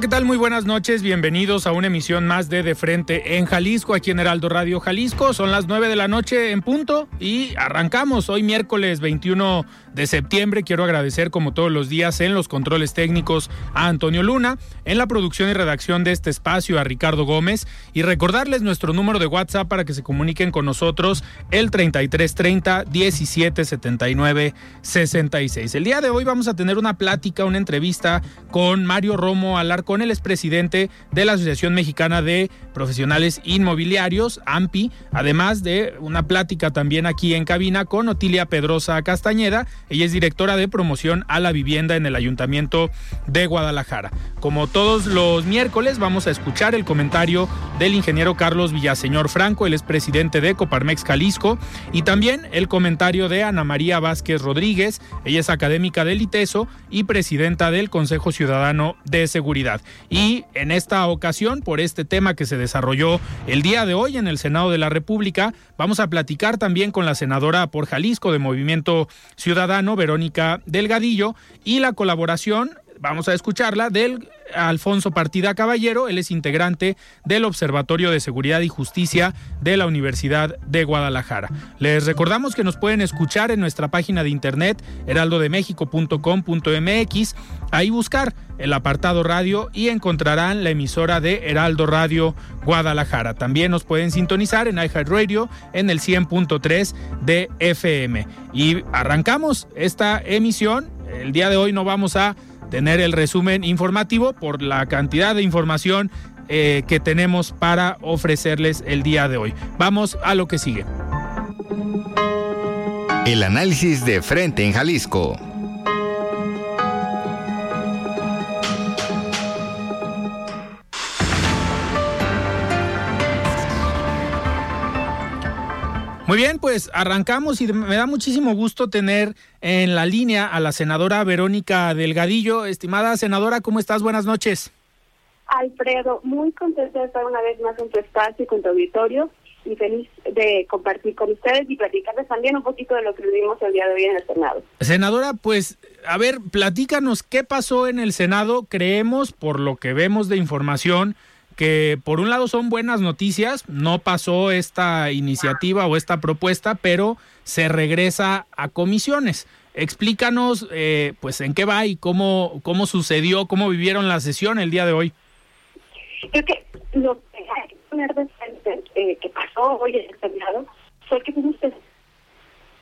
¿qué tal? Muy buenas noches. Bienvenidos a una emisión más de De Frente en Jalisco, aquí en Heraldo Radio Jalisco. Son las 9 de la noche en punto y arrancamos hoy miércoles 21 de septiembre. Quiero agradecer, como todos los días, en los controles técnicos a Antonio Luna, en la producción y redacción de este espacio a Ricardo Gómez y recordarles nuestro número de WhatsApp para que se comuniquen con nosotros el 3330 1779 66. El día de hoy vamos a tener una plática, una entrevista con Mario Romo Alar con el expresidente de la Asociación Mexicana de Profesionales Inmobiliarios, AMPI, además de una plática también aquí en cabina con Otilia Pedrosa Castañeda. Ella es directora de promoción a la vivienda en el Ayuntamiento de Guadalajara. Como todos los miércoles, vamos a escuchar el comentario del ingeniero Carlos Villaseñor Franco, el expresidente de Coparmex Jalisco, y también el comentario de Ana María Vázquez Rodríguez. Ella es académica del ITESO y presidenta del Consejo Ciudadano de Seguridad. Y en esta ocasión, por este tema que se desarrolló el día de hoy en el Senado de la República, vamos a platicar también con la senadora por Jalisco de Movimiento Ciudadano, Verónica Delgadillo, y la colaboración vamos a escucharla del Alfonso Partida Caballero, él es integrante del Observatorio de Seguridad y Justicia de la Universidad de Guadalajara. Les recordamos que nos pueden escuchar en nuestra página de internet heraldodemexico.com.mx, ahí buscar el apartado radio y encontrarán la emisora de Heraldo Radio Guadalajara. También nos pueden sintonizar en iHeartRadio en el 100.3 de FM. Y arrancamos esta emisión. El día de hoy no vamos a tener el resumen informativo por la cantidad de información eh, que tenemos para ofrecerles el día de hoy. Vamos a lo que sigue. El análisis de frente en Jalisco. Muy bien, pues arrancamos y me da muchísimo gusto tener en la línea a la senadora Verónica Delgadillo. Estimada senadora, ¿cómo estás? Buenas noches. Alfredo, muy contenta de estar una vez más en tu espacio y con tu auditorio y feliz de compartir con ustedes y platicarles también un poquito de lo que vivimos el día de hoy en el Senado. Senadora, pues a ver, platícanos qué pasó en el Senado. Creemos, por lo que vemos de información, que por un lado son buenas noticias, no pasó esta iniciativa o esta propuesta, pero se regresa a comisiones. Explícanos, eh, pues, en qué va y cómo, cómo sucedió, cómo vivieron la sesión el día de hoy. Creo que lo que hay que poner de frente eh, que pasó hoy en el Senado fue que tuvimos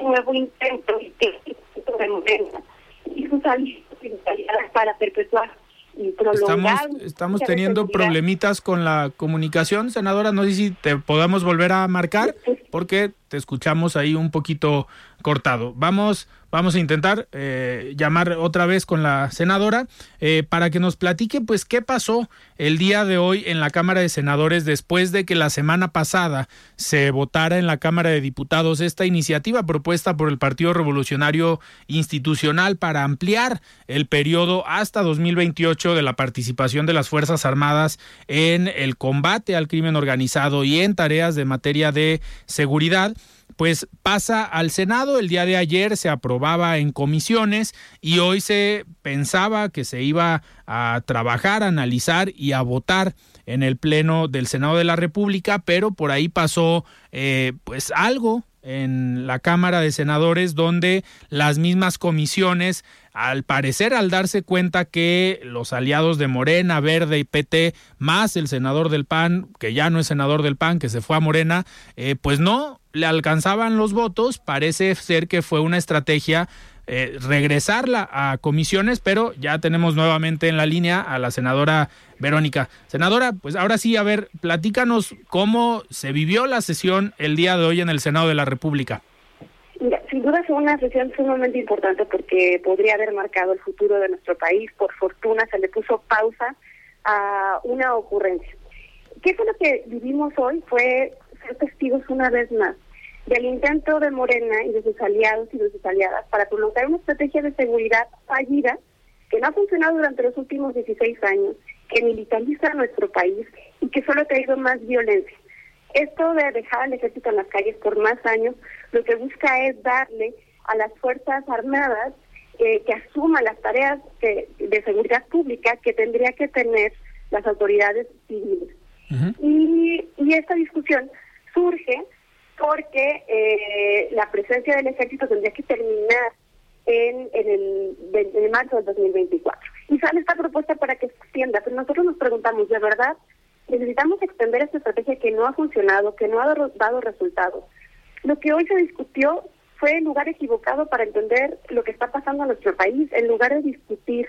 un nuevo intento de Morena y sus aliados para perpetuar Estamos, estamos teniendo problemitas con la comunicación, senadora. No sé si te podamos volver a marcar porque te escuchamos ahí un poquito cortado. Vamos, vamos a intentar eh, llamar otra vez con la senadora eh, para que nos platique, pues, qué pasó el día de hoy en la Cámara de Senadores después de que la semana pasada se votara en la Cámara de Diputados esta iniciativa propuesta por el Partido Revolucionario Institucional para ampliar el periodo hasta 2028 de la participación de las Fuerzas Armadas en el combate al crimen organizado y en tareas de materia de seguridad pues pasa al Senado. El día de ayer se aprobaba en comisiones y hoy se pensaba que se iba a trabajar, a analizar y a votar en el Pleno del Senado de la República, pero por ahí pasó eh, pues algo en la Cámara de Senadores donde las mismas comisiones, al parecer al darse cuenta que los aliados de Morena, Verde y PT, más el senador del PAN, que ya no es senador del PAN, que se fue a Morena, eh, pues no le alcanzaban los votos, parece ser que fue una estrategia eh, regresarla a comisiones, pero ya tenemos nuevamente en la línea a la senadora Verónica. Senadora, pues ahora sí, a ver, platícanos cómo se vivió la sesión el día de hoy en el Senado de la República. sin duda fue una sesión sumamente importante porque podría haber marcado el futuro de nuestro país. Por fortuna se le puso pausa a una ocurrencia. ¿Qué fue lo que vivimos hoy? Fue ser testigos una vez más del intento de Morena y de sus aliados y de sus aliadas para prolongar una estrategia de seguridad fallida que no ha funcionado durante los últimos 16 años, que militariza nuestro país y que solo ha traído más violencia. Esto de dejar al ejército en las calles por más años, lo que busca es darle a las Fuerzas Armadas eh, que asuman las tareas de, seguridad pública que tendría que tener las autoridades civiles. y, y esta discusión surge porque eh, la presencia del ejército tendría que terminar en, en el en marzo del 2024. Y sale esta propuesta para que se extienda, pero nosotros nos preguntamos, ¿de verdad necesitamos extender esta estrategia que no ha funcionado, que no ha dado resultados. Lo que hoy se discutió fue el lugar equivocado para entender lo que está pasando en nuestro país. En lugar de discutir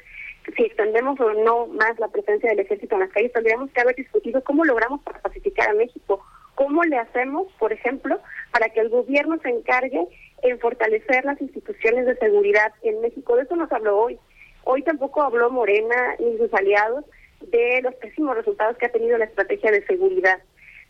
si extendemos o no más la presencia del ejército en las calles, tendríamos que haber discutido cómo logramos pacificar a México. ¿Cómo le hacemos, por ejemplo, para que el gobierno se encargue en fortalecer las instituciones de seguridad en México? De eso nos habló hoy. Hoy tampoco habló Morena ni sus aliados de los pésimos resultados que ha tenido la estrategia de seguridad.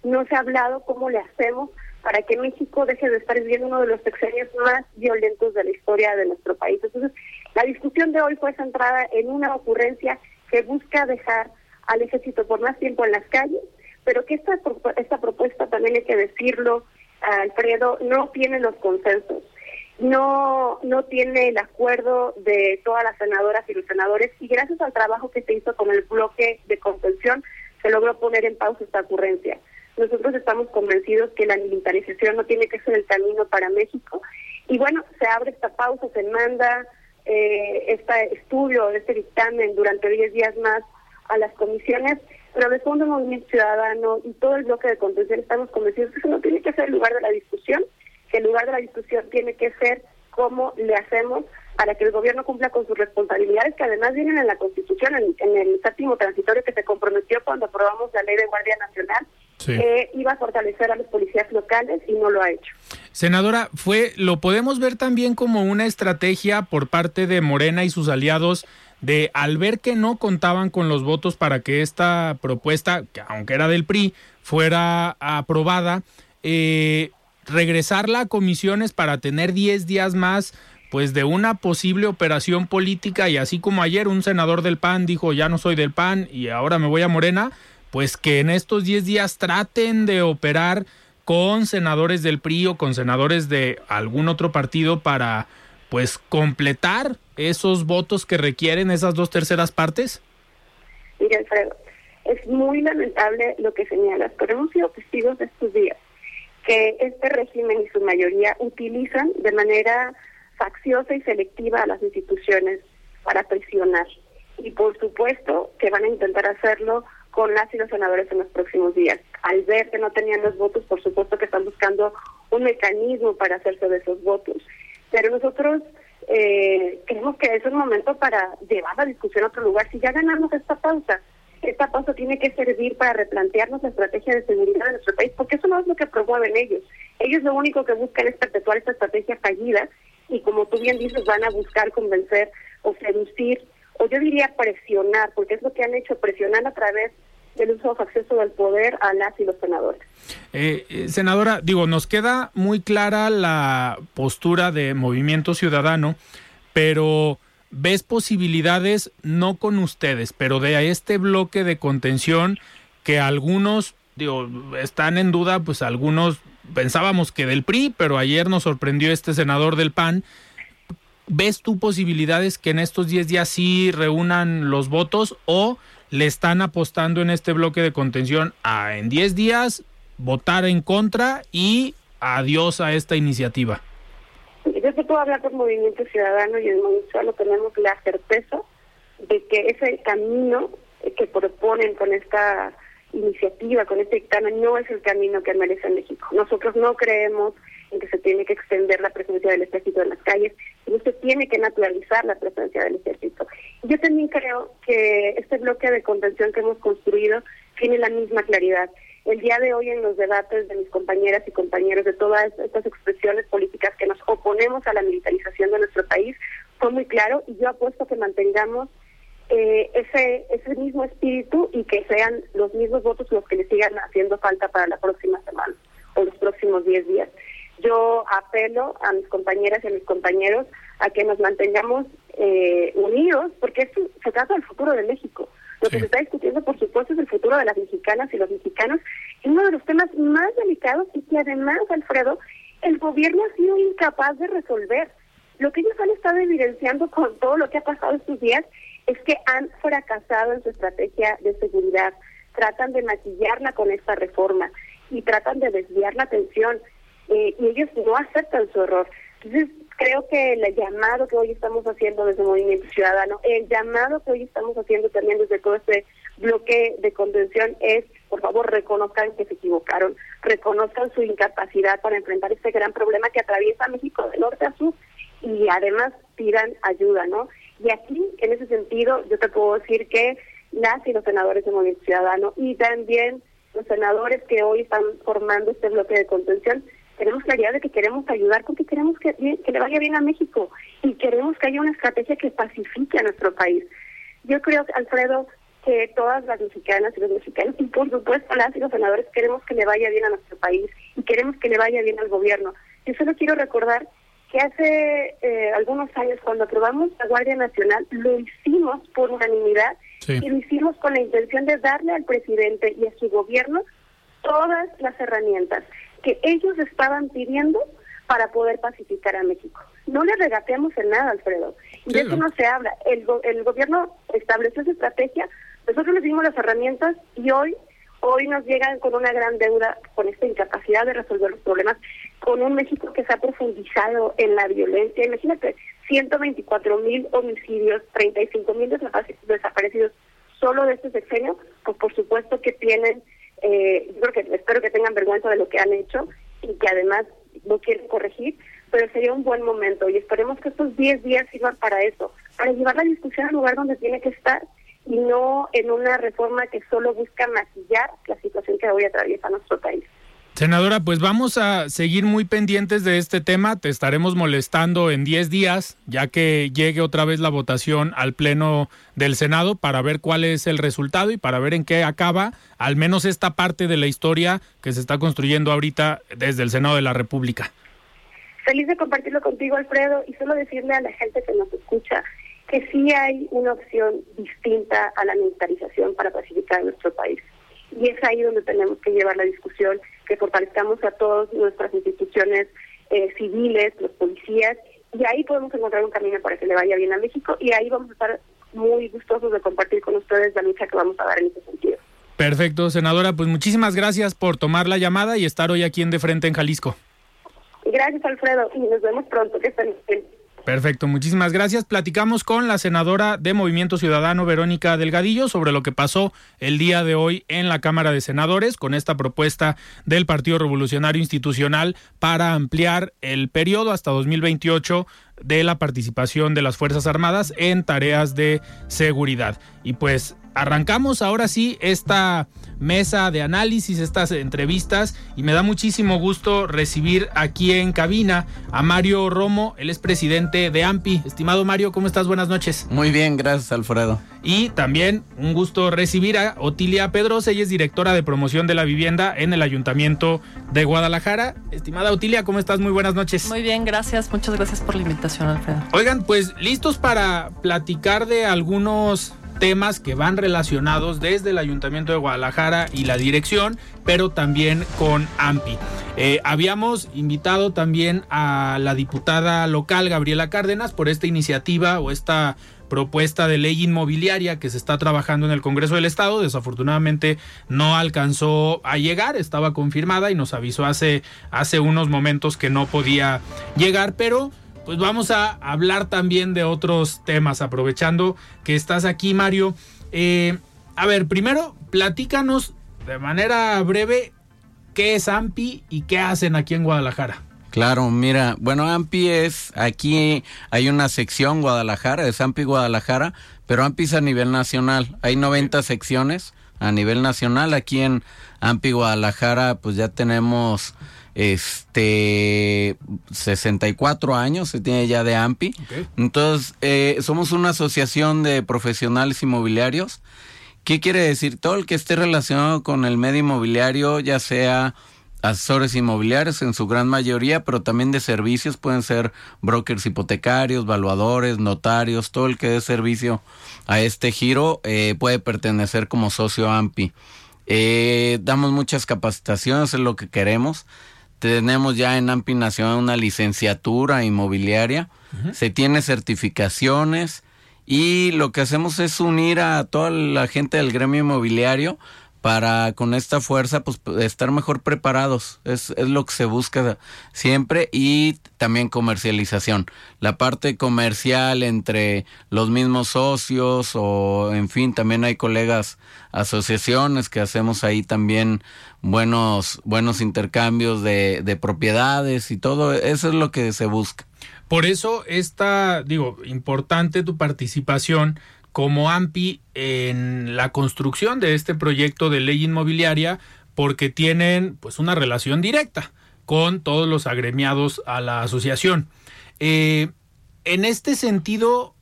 No se ha hablado cómo le hacemos para que México deje de estar viviendo uno de los sexenios más violentos de la historia de nuestro país. Entonces, la discusión de hoy fue centrada en una ocurrencia que busca dejar al ejército por más tiempo en las calles, pero que esta, esta propuesta, también hay que decirlo, Alfredo, no tiene los consensos no no tiene el acuerdo de todas las senadoras y los senadores y gracias al trabajo que se hizo con el bloque de contención se logró poner en pausa esta ocurrencia. Nosotros estamos convencidos que la militarización no tiene que ser el camino para México y bueno, se abre esta pausa, se manda eh, este estudio, este dictamen durante 10 días más a las comisiones, pero de fondo Movimiento Ciudadano y todo el bloque de contención estamos convencidos que eso no tiene que ser el lugar de la discusión, que el lugar de la discusión tiene que ser cómo le hacemos para que el gobierno cumpla con sus responsabilidades, que además vienen en la Constitución, en, el séptimo transitorio que se comprometió cuando aprobamos la ley de Guardia Nacional, que iba a fortalecer a los policías locales y no lo ha hecho. Senadora, fue, lo podemos ver también como una estrategia por parte de Morena y sus aliados de al ver que no contaban con los votos para que esta propuesta, que aunque era del PRI, fuera aprobada, eh, regresarla a comisiones para tener 10 días más pues de una posible operación política. Y así como ayer un senador del PAN dijo ya no soy del PAN y ahora me voy a Morena, pues que en estos 10 días traten de operar con senadores del PRI o con senadores de algún otro partido para pues completar esos votos que requieren esas dos terceras partes? Mira, Alfredo, es muy lamentable lo que señalas, pero hemos sido testigos estos días que este régimen y su mayoría utilizan de manera facciosa y selectiva a las instituciones para presionar. Y por supuesto que van a intentar hacerlo con las y los senadores en los próximos días. Al ver que no tenían los votos, por supuesto que están buscando un mecanismo para hacerse de esos votos. Pero nosotros eh, creemos que es un momento para llevar la discusión a otro lugar. Si ya ganamos esta pausa, esta pausa tiene que servir para replantearnos la estrategia de seguridad de nuestro país, porque eso no es lo que promueven ellos. Ellos lo único que buscan es perpetuar esta estrategia fallida y como tú bien dices, van a buscar convencer o seducir, o yo diría presionar, porque es lo que han hecho, presionar a través del uso acceso del poder a las y los senadores. Eh, eh, senadora, digo, nos queda muy clara la postura de Movimiento Ciudadano, pero ves posibilidades no con ustedes, pero de este bloque de contención que algunos digo, están en duda, pues algunos pensábamos que del PRI, pero ayer nos sorprendió este senador del PAN. ¿Ves tú posibilidades que en estos 10 días sí reúnan los votos o le están apostando en este bloque de contención a en 10 días votar en contra y adiós a esta iniciativa? Yo te puedo hablar con Movimiento Ciudadano y en Movimiento tenemos la certeza de que ese camino que proponen con esta iniciativa, con este dictamen, no es el camino que merece México. Nosotros no creemos en que se tiene que extender la presencia del ejército en las calles, sino se tiene que naturalizar la presencia del ejército. Yo también creo que este bloque de contención que hemos construido tiene la misma claridad. El día de hoy en los debates de mis compañeras y compañeros de todas estas expresiones políticas que nos oponemos a la militarización de nuestro país fue muy claro y yo apuesto que mantengamos eh, ese ese mismo espíritu y que sean los mismos votos los que le sigan haciendo falta para la próxima semana o los próximos 10 días. Yo apelo a mis compañeras y a mis compañeros a que nos mantengamos eh, unidos, porque esto se trata del futuro de México. Lo que se está discutiendo, por supuesto, es el futuro de las mexicanas y los mexicanos. Es uno de los temas más delicados y que además, Alfredo, el gobierno ha sido incapaz de resolver. Lo que ellos han estado evidenciando con todo lo que ha pasado estos días es que han fracasado en su estrategia de seguridad. Tratan de maquillarla con esta reforma y tratan de desviar la atención eh, y ellos no aceptan su error. Entonces, creo que el llamado que hoy estamos haciendo desde el Movimiento Ciudadano, el llamado que hoy estamos haciendo también desde todo este bloque de contención es, por favor, reconozcan que se equivocaron, reconozcan su incapacidad para enfrentar este gran problema que atraviesa México de norte a sur y además pidan ayuda, ¿no? Y aquí, en ese sentido, yo te puedo decir que las y los senadores del Movimiento Ciudadano y también los senadores que hoy están formando este bloque de contención tenemos claridad de que queremos ayudar porque queremos que, que le vaya bien a México y queremos que haya una estrategia que pacifique a nuestro país. Yo creo, Alfredo, que todas las mexicanas y los mexicanos, y por supuesto las y los senadores, queremos que le vaya bien a nuestro país y queremos que le vaya bien al gobierno. Yo solo quiero recordar que hace eh, algunos años, cuando aprobamos la Guardia Nacional, lo hicimos por unanimidad y lo hicimos con la intención de darle al presidente y a su gobierno todas las herramientas que ellos estaban pidiendo para poder pacificar a México. No le regateamos en nada, Alfredo. Y de eso no se habla. El, el gobierno estableció su estrategia, nosotros les dimos las herramientas y hoy hoy nos llegan con una gran deuda, con esta incapacidad de resolver los problemas, con un México que se ha profundizado en la violencia. Imagínate, 124 mil homicidios, 35 mil desaparecidos solo de este sexenio, pues por supuesto que tienen eh, yo creo que espero que tengan vergüenza de lo que han hecho y que además no quieren corregir, pero sería un buen momento y esperemos que estos 10 días sirvan para eso, para llevar la discusión al lugar donde tiene que estar y no en una reforma que solo busca maquillar la situación que hoy atraviesa nuestro país. Senadora, pues vamos a seguir muy pendientes de este tema. Te estaremos molestando en 10 días, ya que llegue otra vez la votación al Pleno del Senado para ver cuál es el resultado y para ver en qué acaba al menos esta parte de la historia que se está construyendo ahorita desde el Senado de la República. Feliz de compartirlo contigo, Alfredo, y solo decirle a la gente que nos escucha que sí hay una opción distinta a la militarización para pacificar nuestro país. Y es ahí donde tenemos que llevar la discusión que fortalezcamos a todas nuestras instituciones eh, civiles, los policías, y ahí podemos encontrar un camino para que le vaya bien a México y ahí vamos a estar muy gustosos de compartir con ustedes la lucha que vamos a dar en ese sentido. Perfecto, senadora, pues muchísimas gracias por tomar la llamada y estar hoy aquí en De Frente en Jalisco. Gracias, Alfredo, y nos vemos pronto. Que estén bien. Perfecto, muchísimas gracias. Platicamos con la senadora de Movimiento Ciudadano, Verónica Delgadillo, sobre lo que pasó el día de hoy en la Cámara de Senadores con esta propuesta del Partido Revolucionario Institucional para ampliar el periodo hasta 2028 de la participación de las Fuerzas Armadas en tareas de seguridad. Y pues arrancamos ahora sí esta mesa de análisis, estas entrevistas y me da muchísimo gusto recibir aquí en cabina a Mario Romo, él es presidente de AMPI. Estimado Mario, ¿cómo estás? Buenas noches. Muy bien, gracias Alfredo. Y también un gusto recibir a Otilia Pedrosa, ella es directora de promoción de la vivienda en el Ayuntamiento de Guadalajara. Estimada Otilia, ¿cómo estás? Muy buenas noches. Muy bien, gracias. Muchas gracias por la invitación, Alfredo. Oigan, pues listos para platicar de algunos temas que van relacionados desde el Ayuntamiento de Guadalajara y la dirección, pero también con AMPI. Eh, habíamos invitado también a la diputada local Gabriela Cárdenas por esta iniciativa o esta propuesta de ley inmobiliaria que se está trabajando en el Congreso del Estado. Desafortunadamente no alcanzó a llegar, estaba confirmada y nos avisó hace, hace unos momentos que no podía llegar, pero pues vamos a hablar también de otros temas, aprovechando que estás aquí, Mario. Eh, a ver, primero, platícanos de manera breve qué es AMPI y qué hacen aquí en Guadalajara. Claro, mira, bueno, AMPI es, aquí hay una sección Guadalajara, es AMPI Guadalajara, pero AMPI es a nivel nacional, hay 90 secciones a nivel nacional, aquí en AMPI Guadalajara pues ya tenemos este 64 años se tiene ya de AMPI. Entonces, eh, somos una asociación de profesionales inmobiliarios. ¿Qué quiere decir? Todo el que esté relacionado con el medio inmobiliario, ya sea asesores inmobiliarios en su gran mayoría, pero también de servicios, pueden ser brokers hipotecarios, valuadores, notarios, todo el que dé servicio a este giro eh, puede pertenecer como socio AMPI. Eh, damos muchas capacitaciones, es lo que queremos. Tenemos ya en AMPI Nacional una licenciatura inmobiliaria, se tiene certificaciones y lo que hacemos es unir a toda la gente del gremio inmobiliario para con esta fuerza pues estar mejor preparados. Es, es lo que se busca siempre y también comercialización. La parte comercial entre los mismos socios o en fin también hay colegas asociaciones que hacemos ahí también buenos buenos intercambios de, de propiedades y todo. Eso es lo que se busca. Por eso está digo importante tu participación como AMPI en la construcción de este proyecto de ley inmobiliaria porque tienen pues una relación directa con todos los agremiados a la asociación. Eh, en este sentido,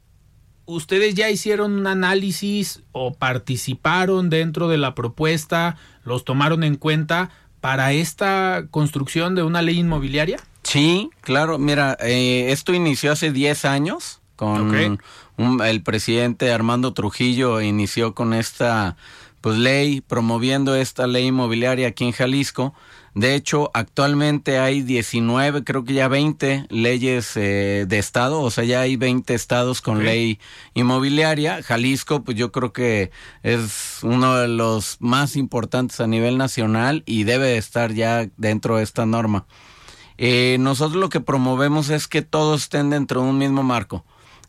¿ustedes ya hicieron un análisis o participaron dentro de la propuesta, los tomaron en cuenta para esta construcción de una ley inmobiliaria? Sí, claro, mira, eh, esto inició hace 10 años con el presidente Armando Trujillo inició con esta pues ley promoviendo esta ley inmobiliaria aquí en Jalisco. De hecho, actualmente hay 19, creo que ya 20 leyes eh, de estado, o sea, ya hay 20 estados con ley inmobiliaria. Jalisco, pues yo creo que es uno de los más importantes a nivel nacional y debe estar ya dentro de esta norma. Eh, nosotros lo que promovemos es que todos estén dentro de un mismo marco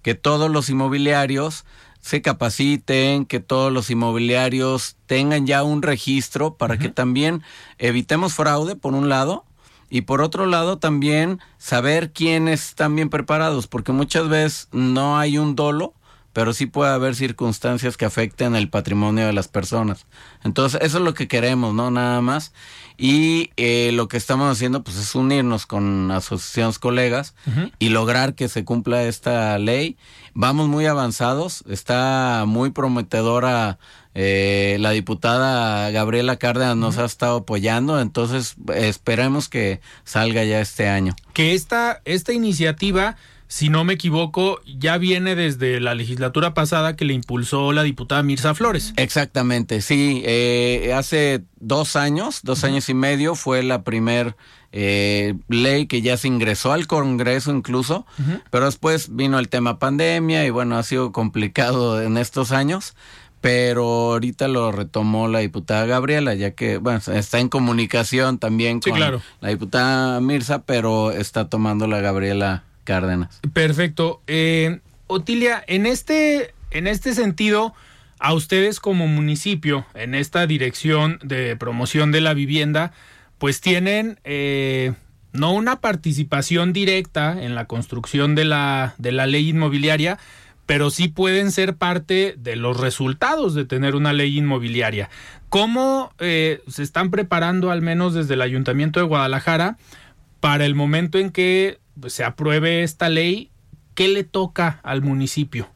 que todos los inmobiliarios se capaciten, que todos los inmobiliarios tengan ya un registro para que también evitemos fraude, por un lado, y por otro lado también saber quiénes están bien preparados, porque muchas veces no hay un dolo, pero sí puede haber circunstancias que afecten el patrimonio de las personas. Entonces, eso es lo que queremos, ¿no? Nada más. Y eh, lo que estamos haciendo pues es unirnos con asociaciones colegas y lograr que se cumpla esta ley. Vamos muy avanzados, está muy prometedora. Eh, la diputada Gabriela Cárdenas nos ha estado apoyando, entonces esperemos que salga ya este año. Que esta, esta iniciativa si no me equivoco, ya viene desde la legislatura pasada que le impulsó la diputada Mirza Flores. Exactamente, sí. Eh, hace dos años, dos años y medio, fue la primer eh, ley que ya se ingresó al Congreso incluso, pero después vino el tema pandemia y bueno, ha sido complicado en estos años pero ahorita lo retomó la diputada Gabriela, ya que, bueno, está en comunicación también con la diputada Mirza, pero está tomando la Gabriela Cárdenas. Perfecto. Eh, Otilia, en este, en este sentido, a ustedes como municipio, en esta dirección de promoción de la vivienda, pues tienen eh, no una participación directa en la construcción de la, de la ley inmobiliaria, pero sí pueden ser parte de los resultados de tener una ley inmobiliaria. ¿Cómo eh, se están preparando, al menos desde el Ayuntamiento de Guadalajara, para el momento en que se apruebe esta ley, ¿qué le toca al municipio?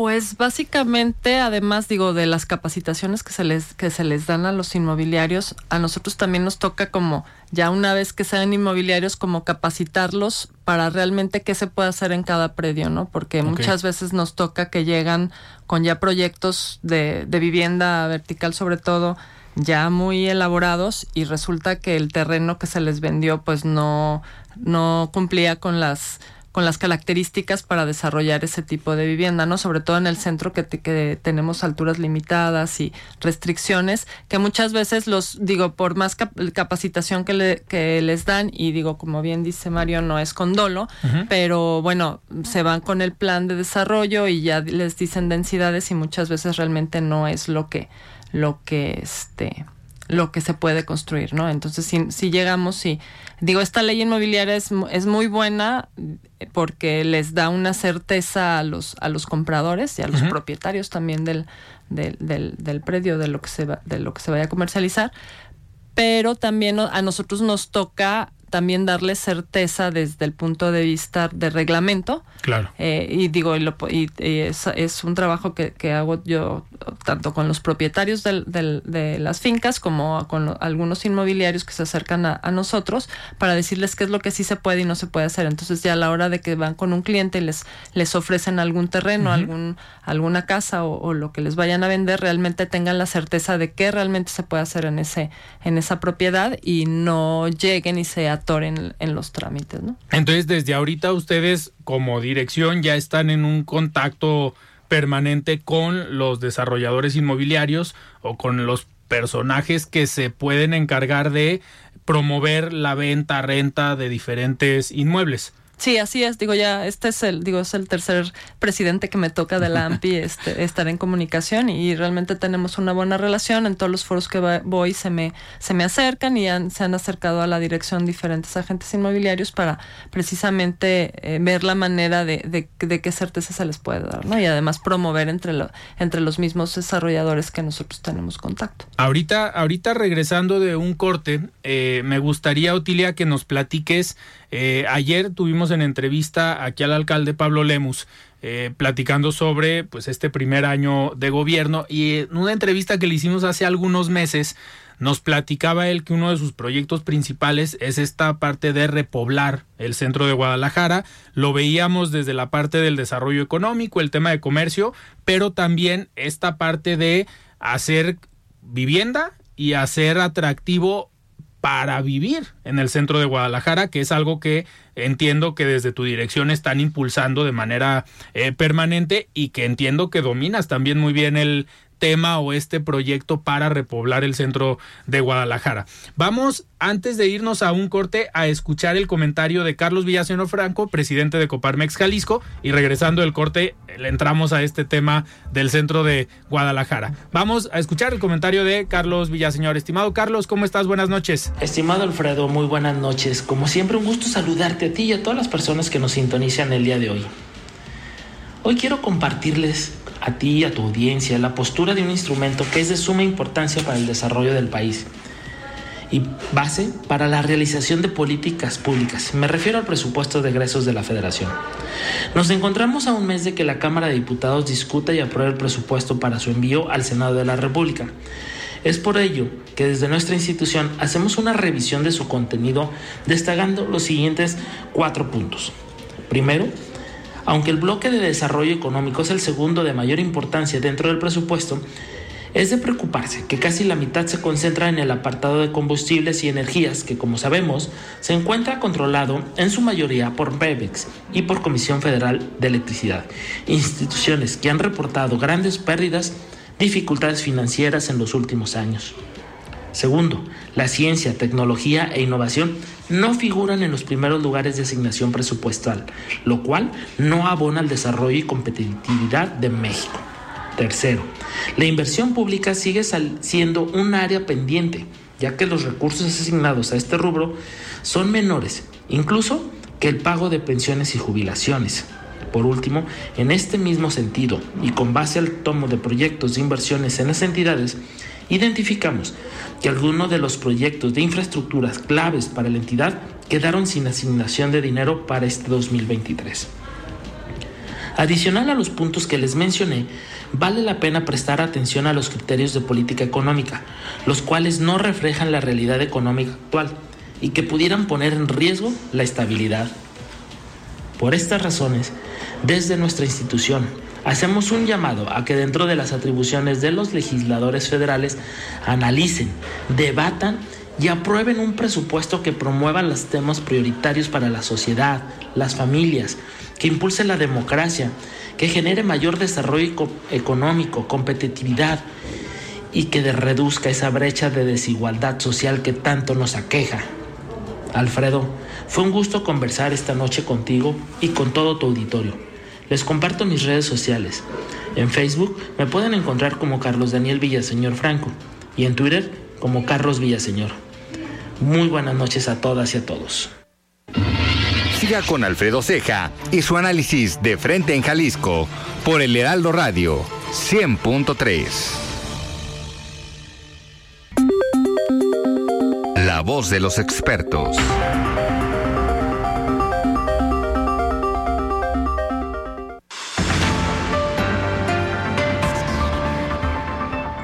Pues básicamente, además digo, de las capacitaciones que se les, que se les dan a los inmobiliarios, a nosotros también nos toca como, ya una vez que sean inmobiliarios, como capacitarlos para realmente qué se puede hacer en cada predio, ¿no? Porque muchas veces nos toca que llegan con ya proyectos de, de vivienda vertical sobre todo, ya muy elaborados y resulta que el terreno que se les vendió pues no, no cumplía con las con las características para desarrollar ese tipo de vivienda, ¿no? Sobre todo en el centro que, que tenemos alturas limitadas y restricciones, que muchas veces los, digo, por más capacitación que, le, que les dan, y digo, como bien dice Mario, no es con dolo, pero bueno, se van con el plan de desarrollo y ya les dicen densidades y muchas veces realmente no es lo que, lo que este lo que se puede construir, ¿no? Entonces, si, si llegamos, si digo, esta ley inmobiliaria es, es, muy buena porque les da una certeza a los, a los compradores y a los propietarios también del, del, del, del, predio de lo que se va, de lo que se vaya a comercializar, pero también a nosotros nos toca también darle certeza desde el punto de vista de reglamento. Claro. Eh, y digo, y, es, un trabajo que, hago yo tanto con los propietarios de las fincas como con algunos inmobiliarios que se acercan a, nosotros para decirles qué es lo que sí se puede y no se puede hacer. Entonces ya a la hora de que van con un cliente y les, les ofrecen algún terreno, algún, alguna casa o, lo que les vayan a vender, realmente tengan la certeza de qué realmente se puede hacer en, ese, en esa propiedad y no lleguen y se en, los trámites. ¿no? Entonces, desde ahorita ustedes como dirección ya están en un contacto permanente con los desarrolladores inmobiliarios o con los personajes que se pueden encargar de promover la venta, renta de diferentes inmuebles. Sí, así es. Digo, ya este es el, digo, es el tercer presidente que me toca de la AMPI este, estar en comunicación y, realmente tenemos una buena relación. En todos los foros que voy se me, se me acercan y se han acercado a la dirección diferentes agentes inmobiliarios para precisamente eh, ver la manera de, de, qué certeza se les puede dar, ¿no? Y además promover entre, lo, entre los mismos desarrolladores que nosotros tenemos contacto. Ahorita, ahorita regresando de un corte, eh, me gustaría, Otilia, que nos platiques eh, ayer tuvimos en entrevista aquí al alcalde Pablo Lemus. Eh, platicando sobre pues este primer año de gobierno y en una entrevista que le hicimos hace algunos meses nos platicaba él que uno de sus proyectos principales es esta parte de repoblar el centro de Guadalajara. Lo veíamos desde la parte del desarrollo económico, el tema de comercio, pero también esta parte de hacer vivienda y hacer atractivo para vivir en el centro de Guadalajara, que es algo que entiendo que desde tu dirección están impulsando de manera eh, permanente y que entiendo que dominas también muy bien el tema o este proyecto para repoblar el centro de Guadalajara. Vamos, antes de irnos a un corte, a escuchar el comentario de Carlos Villaseñor Franco, presidente de Coparmex Jalisco, y regresando del corte, le entramos a este tema del centro de Guadalajara. Vamos a escuchar el comentario de Carlos Villaseñor. Estimado Carlos, ¿cómo estás? Buenas noches. Estimado Alfredo, muy buenas noches. Como siempre, un gusto saludarte a ti y a todas las personas que nos sintonizan el día de hoy. Hoy quiero compartirles a ti y a tu audiencia la postura de un instrumento que es de suma importancia para el desarrollo del país y base para la realización de políticas públicas. Me refiero al presupuesto de egresos de la Federación. Nos encontramos a un mes de que la Cámara de Diputados discuta y apruebe el presupuesto para su envío al Senado de la República. Es por ello que desde nuestra institución hacemos una revisión de su contenido destacando los siguientes cuatro puntos. Primero, aunque el bloque de desarrollo económico es el segundo de mayor importancia dentro del presupuesto, es de preocuparse que casi la mitad se concentra en el apartado de combustibles y energías, que como sabemos se encuentra controlado en su mayoría por BEBEX y por Comisión Federal de Electricidad, instituciones que han reportado grandes pérdidas, dificultades financieras en los últimos años. Segundo, la ciencia, tecnología e innovación no figuran en los primeros lugares de asignación presupuestal, lo cual no abona al desarrollo y competitividad de México. Tercero, la inversión pública sigue siendo un área pendiente, ya que los recursos asignados a este rubro son menores, incluso que el pago de pensiones y jubilaciones. Por último, en este mismo sentido y con base al tomo de proyectos de inversiones en las entidades, identificamos que algunos de los proyectos de infraestructuras claves para la entidad quedaron sin asignación de dinero para este 2023. Adicional a los puntos que les mencioné, vale la pena prestar atención a los criterios de política económica, los cuales no reflejan la realidad económica actual y que pudieran poner en riesgo la estabilidad. Por estas razones, desde nuestra institución, hacemos un llamado a que dentro de las atribuciones de los legisladores federales analicen, debatan y aprueben un presupuesto que promueva los temas prioritarios para la sociedad, las familias, que impulse la democracia, que genere mayor desarrollo económico, competitividad y que reduzca esa brecha de desigualdad social que tanto nos aqueja. Alfredo, fue un gusto conversar esta noche contigo y con todo tu auditorio. Les comparto mis redes sociales. En Facebook me pueden encontrar como Carlos Daniel Villaseñor Franco y en Twitter como Carlos Villaseñor. Muy buenas noches a todas y a todos. Siga con Alfredo Ceja y su análisis de frente en Jalisco por el Heraldo Radio 100.3. voz de los expertos.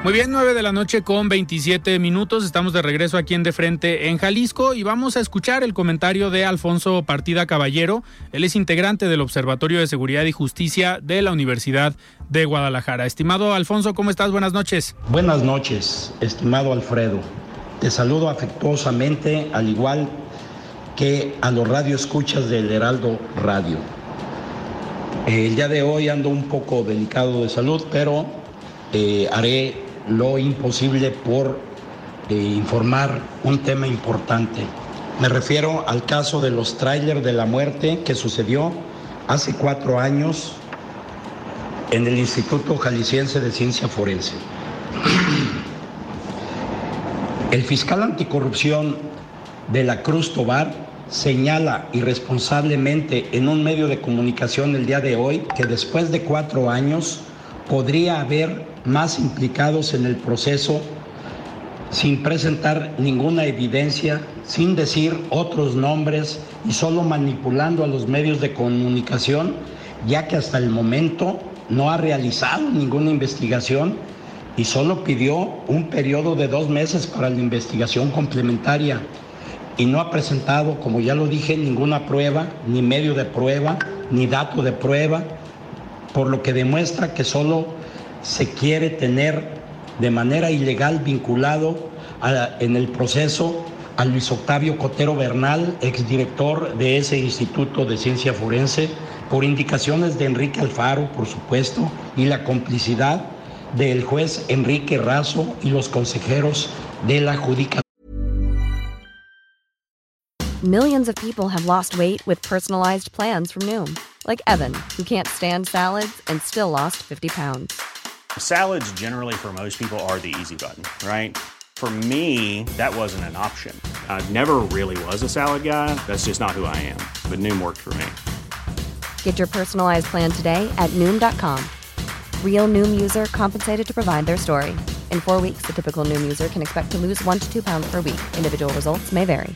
Muy bien, 9 de la noche con 27 minutos. Estamos de regreso aquí en De Frente en Jalisco y vamos a escuchar el comentario de Alfonso Partida Caballero. Él es integrante del Observatorio de Seguridad y Justicia de la Universidad de Guadalajara. Estimado Alfonso, ¿cómo estás? Buenas noches. Buenas noches, estimado Alfredo. Te saludo afectuosamente, al igual que a los radioescuchas del Heraldo Radio. El día de hoy ando un poco delicado de salud, pero eh, haré lo imposible por eh, informar un tema importante. Me refiero al caso de los trailers de la muerte que sucedió hace cuatro años en el Instituto Jalisciense de Ciencia Forense. El fiscal anticorrupción de la Cruz Tobar señala irresponsablemente en un medio de comunicación el día de hoy que después de cuatro años podría haber más implicados en el proceso sin presentar ninguna evidencia, sin decir otros nombres y solo manipulando a los medios de comunicación, ya que hasta el momento no ha realizado ninguna investigación y solo pidió un periodo de dos meses para la investigación complementaria. Y no ha presentado, como ya lo dije, ninguna prueba, ni medio de prueba, ni dato de prueba, por lo que demuestra que solo se quiere tener de manera ilegal vinculado en el proceso a Luis Octavio Cotero Bernal, exdirector de ese Instituto de Ciencia Forense, por indicaciones de Enrique Alfaro, por supuesto, y la complicidad del juez Enrique Razo y los consejeros de la Judicatura. Millions of people have lost weight with personalized plans from Noom, like Evan, who can't stand salads and still lost 50 pounds. Salads, generally, for most people, are the easy button, right? For me, that wasn't an option. I never really was a salad guy. That's just not who I am. But Noom worked for me. Get your personalized plan today at Noom.com. Real Noom user compensated to provide their story. In four weeks, the typical Noom user can expect to lose one to two pounds per week. Individual results may vary.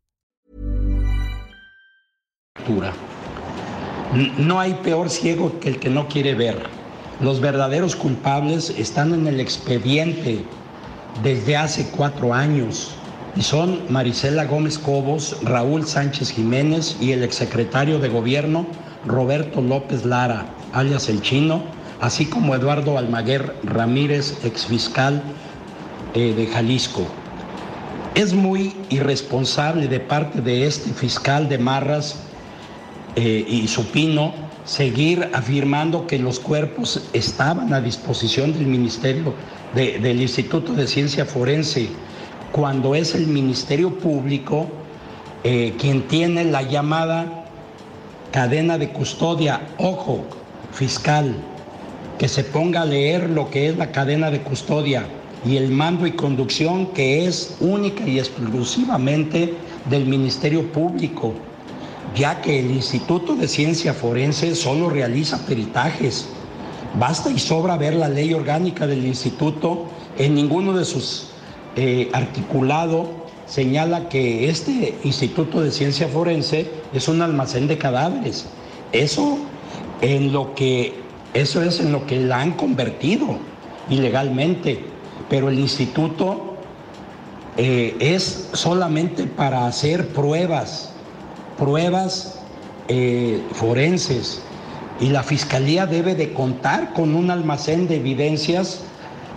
No hay peor ciego que el que no quiere ver. Los verdaderos culpables están en el expediente desde hace cuatro años y son Marisela Gómez Cobos, Raúl Sánchez Jiménez y el exsecretario de gobierno Roberto López Lara, alias El Chino, así como Eduardo Almaguer Ramírez, exfiscal eh, de Jalisco. Es muy irresponsable de parte de este fiscal de Marras eh, y Supino seguir afirmando que los cuerpos estaban a disposición del Ministerio, del Instituto de Ciencia Forense, cuando es el Ministerio Público eh, quien tiene la llamada cadena de custodia. Ojo, fiscal, que se ponga a leer lo que es la cadena de custodia y el mando y conducción que es única y exclusivamente del Ministerio Público ya que el Instituto de Ciencia Forense solo realiza peritajes. Basta y sobra ver la ley orgánica del instituto, en ninguno de sus eh, articulados señala que este Instituto de Ciencia Forense es un almacén de cadáveres. Eso en lo que eso es en lo que la han convertido ilegalmente, pero el instituto eh, es solamente para hacer pruebas pruebas eh, forenses y la Fiscalía debe de contar con un almacén de evidencias,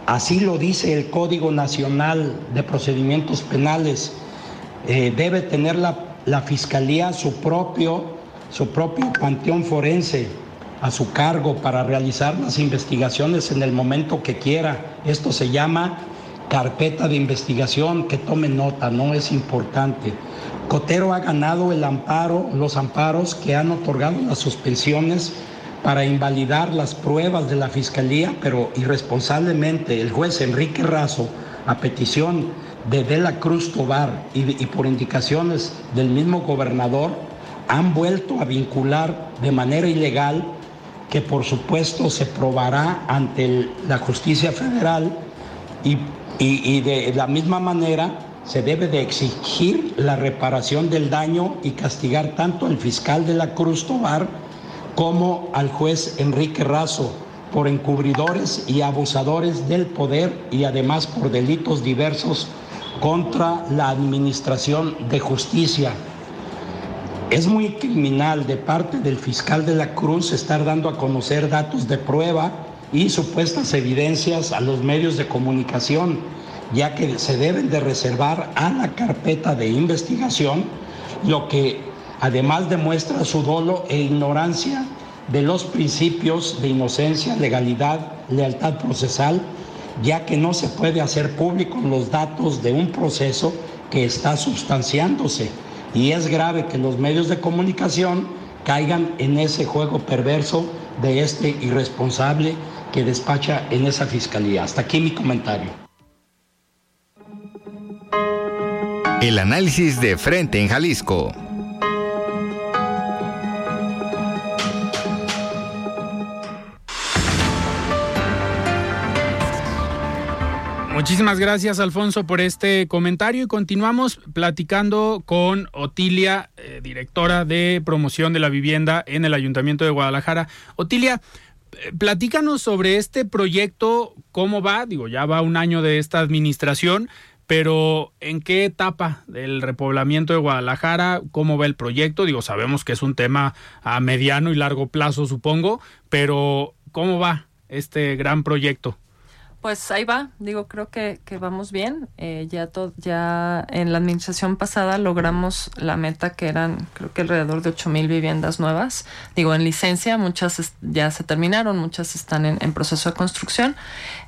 así lo dice el Código Nacional de Procedimientos Penales. Eh, debe tener la, la, Fiscalía su propio, su propio panteón forense a su cargo para realizar las investigaciones en el momento que quiera. Esto se llama carpeta de investigación, que tome nota, no es importante. Cotero ha ganado el amparo, los amparos que han otorgado las suspensiones para invalidar las pruebas de la Fiscalía, pero irresponsablemente el juez Enrique Razo, a petición de De la Cruz Tobar y, y por indicaciones del mismo gobernador, han vuelto a vincular de manera ilegal, que por supuesto se probará ante la justicia federal y, y, de la misma manera se debe de exigir la reparación del daño y castigar tanto al fiscal de la Cruz Tobar como al juez Enrique Razo por encubridores y abusadores del poder y además por delitos diversos contra la administración de justicia. Es muy criminal de parte del fiscal de la Cruz estar dando a conocer datos de prueba y supuestas evidencias a los medios de comunicación, ya que se deben de reservar a la carpeta de investigación, lo que además demuestra su dolo e ignorancia de los principios de inocencia, legalidad, lealtad procesal, ya que no se puede hacer público los datos de un proceso que está sustanciándose y es grave que los medios de comunicación caigan en ese juego perverso de este irresponsable que despacha en esa fiscalía. Hasta aquí mi comentario. El análisis de frente en Jalisco. Muchísimas gracias, Alfonso, por este comentario y continuamos platicando con Otilia, eh, directora de promoción de la vivienda en el Ayuntamiento de Guadalajara. Otilia, platícanos sobre este proyecto, cómo va, digo, ya va un año de esta administración, pero ¿en qué etapa del repoblamiento de Guadalajara? ¿Cómo va el proyecto? Digo, sabemos que es un tema a mediano y largo plazo, supongo, pero ¿cómo va este gran proyecto? Pues ahí va, digo, creo que, que vamos bien. Eh, ya, ya en la administración pasada logramos la meta que eran, creo que alrededor de 8 mil viviendas nuevas. Digo, en licencia, muchas ya se terminaron, muchas están en, proceso de construcción.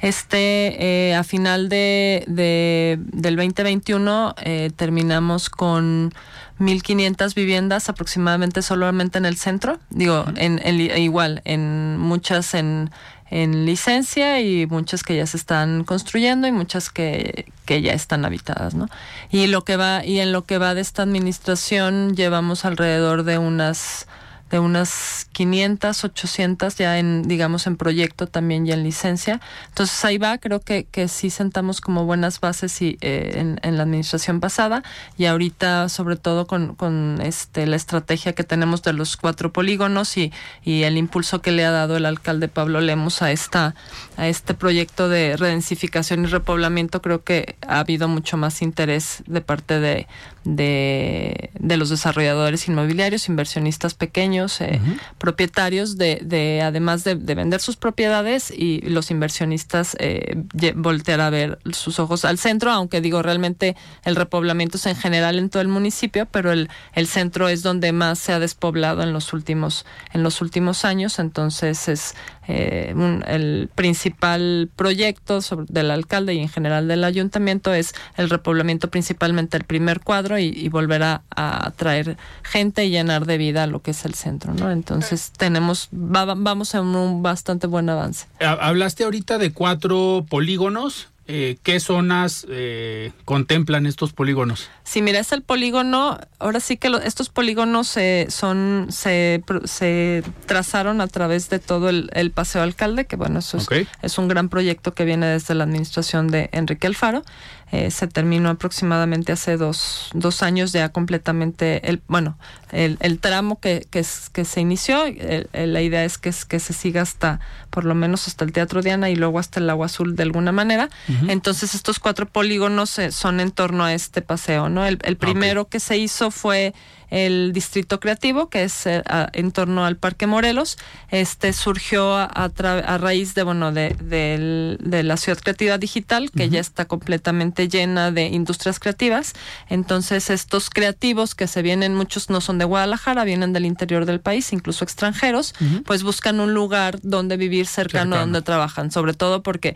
Este, eh, a final de, de del 2021, eh, terminamos con 1.500 viviendas aproximadamente solamente en el centro. Digo, en, en, igual, en muchas en en licencia y muchas que ya se están construyendo y muchas que, que ya están habitadas, ¿no? Y lo que va y en lo que va de esta administración llevamos alrededor de unas de unas 500, 800 ya en, digamos, en proyecto también ya en licencia. Entonces ahí va, creo que, que sí sentamos como buenas bases y, eh, en, en, la administración pasada y ahorita sobre todo con, con este, la estrategia que tenemos de los cuatro polígonos y, y el impulso que le ha dado el alcalde Pablo Lemos a, esta, a este proyecto de redensificación y repoblamiento, creo que ha habido mucho más interés de parte de, de, de los desarrolladores inmobiliarios, inversionistas pequeños, eh, propietarios, de, de además de, vender sus propiedades y los inversionistas eh, voltear a ver sus ojos al centro, aunque digo realmente el repoblamiento es en general en todo el municipio, pero el, el centro es donde más se ha despoblado en los últimos, en los últimos años, entonces es eh, el principal proyecto del alcalde y en general del ayuntamiento es el repoblamiento principalmente el primer cuadro y, volver a, traer gente y llenar de vida lo que es el centro, ¿no? Entonces tenemos, vamos en un bastante buen avance. Hablaste ahorita de cuatro polígonos eh, ¿qué zonas eh, contemplan estos polígonos? Sí, mira, es el polígono, ahora sí que estos polígonos son se, se trazaron a través de todo el, Paseo Alcalde, que bueno, eso es, es, un gran proyecto que viene desde la administración de Enrique Alfaro. Eh, se terminó aproximadamente hace dos, dos años ya completamente el bueno el, el tramo que, que, que se inició. La idea es que, que se siga hasta por lo menos hasta el Teatro Diana y luego hasta el Agua Azul de alguna manera. Entonces estos cuatro polígonos eh, son en torno a este paseo no el, el primero que se hizo fue el Distrito Creativo, que es eh, en torno al Parque Morelos. Este surgió a, raíz de, bueno, de, de, la Ciudad Creativa Digital, que ya está completamente llena de industrias creativas. Entonces, estos creativos que se vienen, muchos no son de Guadalajara, vienen del interior del país, incluso extranjeros, pues buscan un lugar donde vivir cercano, cercano. a donde trabajan, sobre todo porque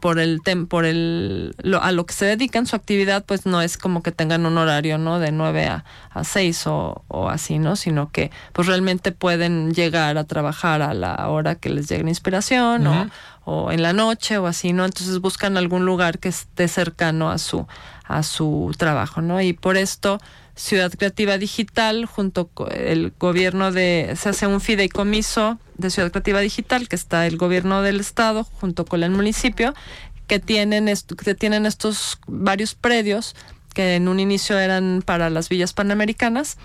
por el por el a lo que se dedican su actividad pues no es como que tengan un horario no de 9 a, a 6 o, o, así no sino que pues realmente pueden llegar a trabajar a la hora que les llegue la inspiración o, o en la noche o así no entonces buscan algún lugar que esté cercano a su a su trabajo no y por esto Ciudad Creativa Digital, junto con el gobierno de, se hace un fideicomiso de Ciudad Creativa Digital, que está el gobierno del estado, junto con el municipio, que tienen, que tienen estos varios predios que en un inicio eran para las villas panamericanas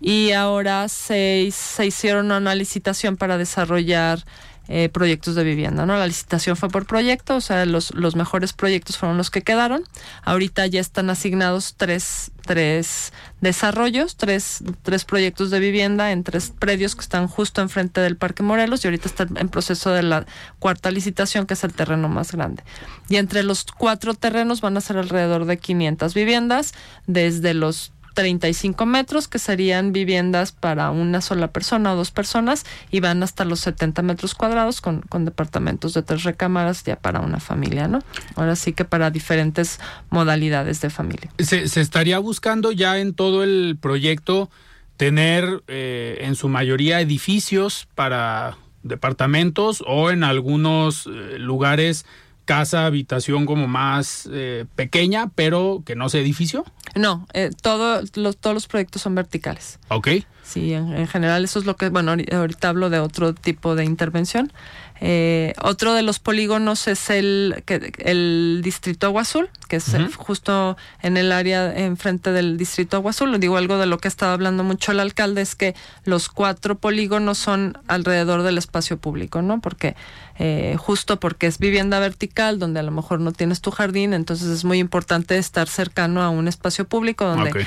y ahora se, se hicieron una licitación para desarrollar eh, proyectos de vivienda, ¿no? La licitación fue por proyecto, o sea, los, los mejores proyectos fueron los que quedaron. Ahorita ya están asignados tres, tres desarrollos, tres, tres proyectos de vivienda en tres predios que están justo enfrente del Parque Morelos y ahorita está en proceso de la cuarta licitación, que es el terreno más grande. Y entre los cuatro terrenos van a ser alrededor de 500 viviendas, desde los 35 metros, que serían viviendas para una sola persona o dos personas, y van hasta los 70 metros cuadrados con, con departamentos de tres recámaras ya para una familia, ¿no? Ahora sí que para diferentes modalidades de familia. Se, se estaría buscando ya en todo el proyecto tener eh, en su mayoría edificios para departamentos o en algunos eh, lugares casa, habitación como más eh, pequeña, pero que no sea edificio? No, eh, todo, los, todos los proyectos son verticales. Ok. Sí, en, general eso es lo que, bueno, ahorita hablo de otro tipo de intervención. Eh, otro de los polígonos es el, el distrito Agua Azul, que es justo en el área enfrente del distrito Agua Azul. Digo algo de lo que estaba hablando mucho el alcalde, es que los cuatro polígonos son alrededor del espacio público, ¿no? Porque eh, justo porque es vivienda vertical, donde a lo mejor no tienes tu jardín, entonces es muy importante estar cercano a un espacio público donde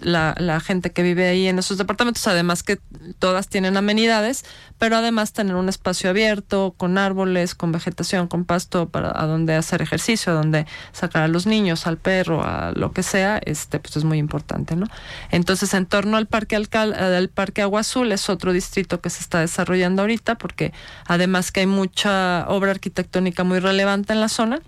la, la gente que vive ahí en esos departamentos, además que todas tienen amenidades, pero además tener un espacio abierto, con árboles, con vegetación, con pasto para a donde hacer ejercicio, a donde sacar a los niños, al perro, a lo que sea, este pues es muy importante, ¿no? Entonces, en torno al Parque Alcal del Parque Agua Azul es otro distrito que se está desarrollando ahorita porque además que hay mucha obra arquitectónica muy relevante en la zona.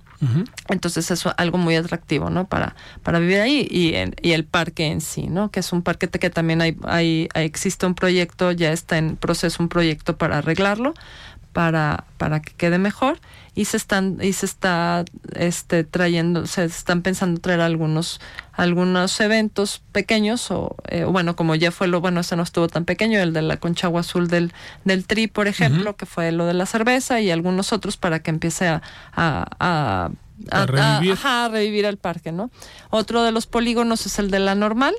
Entonces es algo muy atractivo, ¿no? Para, para vivir ahí y, y el parque en sí, ¿no? Que es un parque que también hay, hay, existe un proyecto, ya está en proceso un proyecto para arreglarlo para, para que quede mejor. Y se están y se está este trayendo se están pensando traer algunos algunos eventos pequeños o eh, bueno como ya fue lo bueno ese no estuvo tan pequeño el de la conchagua azul del del tri por ejemplo que fue lo de la cerveza y algunos otros para que empiece a, a, a revivir. a, revivir el parque no otro de los polígonos es el de la normal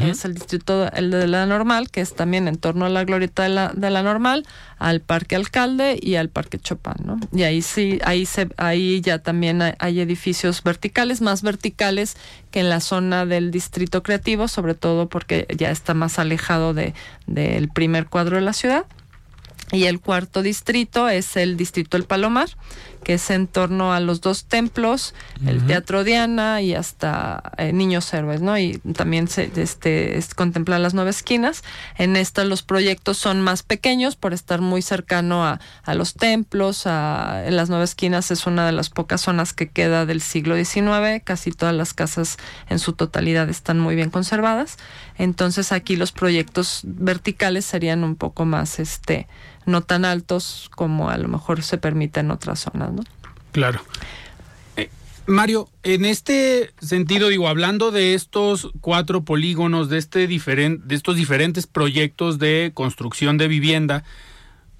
es el distrito, el de la normal, que es también en torno a la glorieta de la, de la normal, al Parque Alcalde y al Parque Chopin, ¿no? Y ahí sí, ahí se, ahí ya también hay, edificios verticales, más verticales que en la zona del distrito creativo, sobre todo porque ya está más alejado de, del primer cuadro de la ciudad. Y el cuarto distrito es el distrito El Palomar, que es en torno a los dos templos, el Teatro Diana y hasta eh, Niños Héroes, ¿no? Y también se este, es, contemplar las nueve esquinas. En esta los proyectos son más pequeños por estar muy cercano a, a los templos. A, en las nueve esquinas es una de las pocas zonas que queda del siglo XIX. Casi todas las casas en su totalidad están muy bien conservadas. Entonces aquí los proyectos verticales serían un poco más este no tan altos como a lo mejor se permite en otras zonas, ¿no? Claro. Eh, Mario, en este sentido, digo, hablando de estos cuatro polígonos, de, este diferente, de estos diferentes proyectos de construcción de vivienda,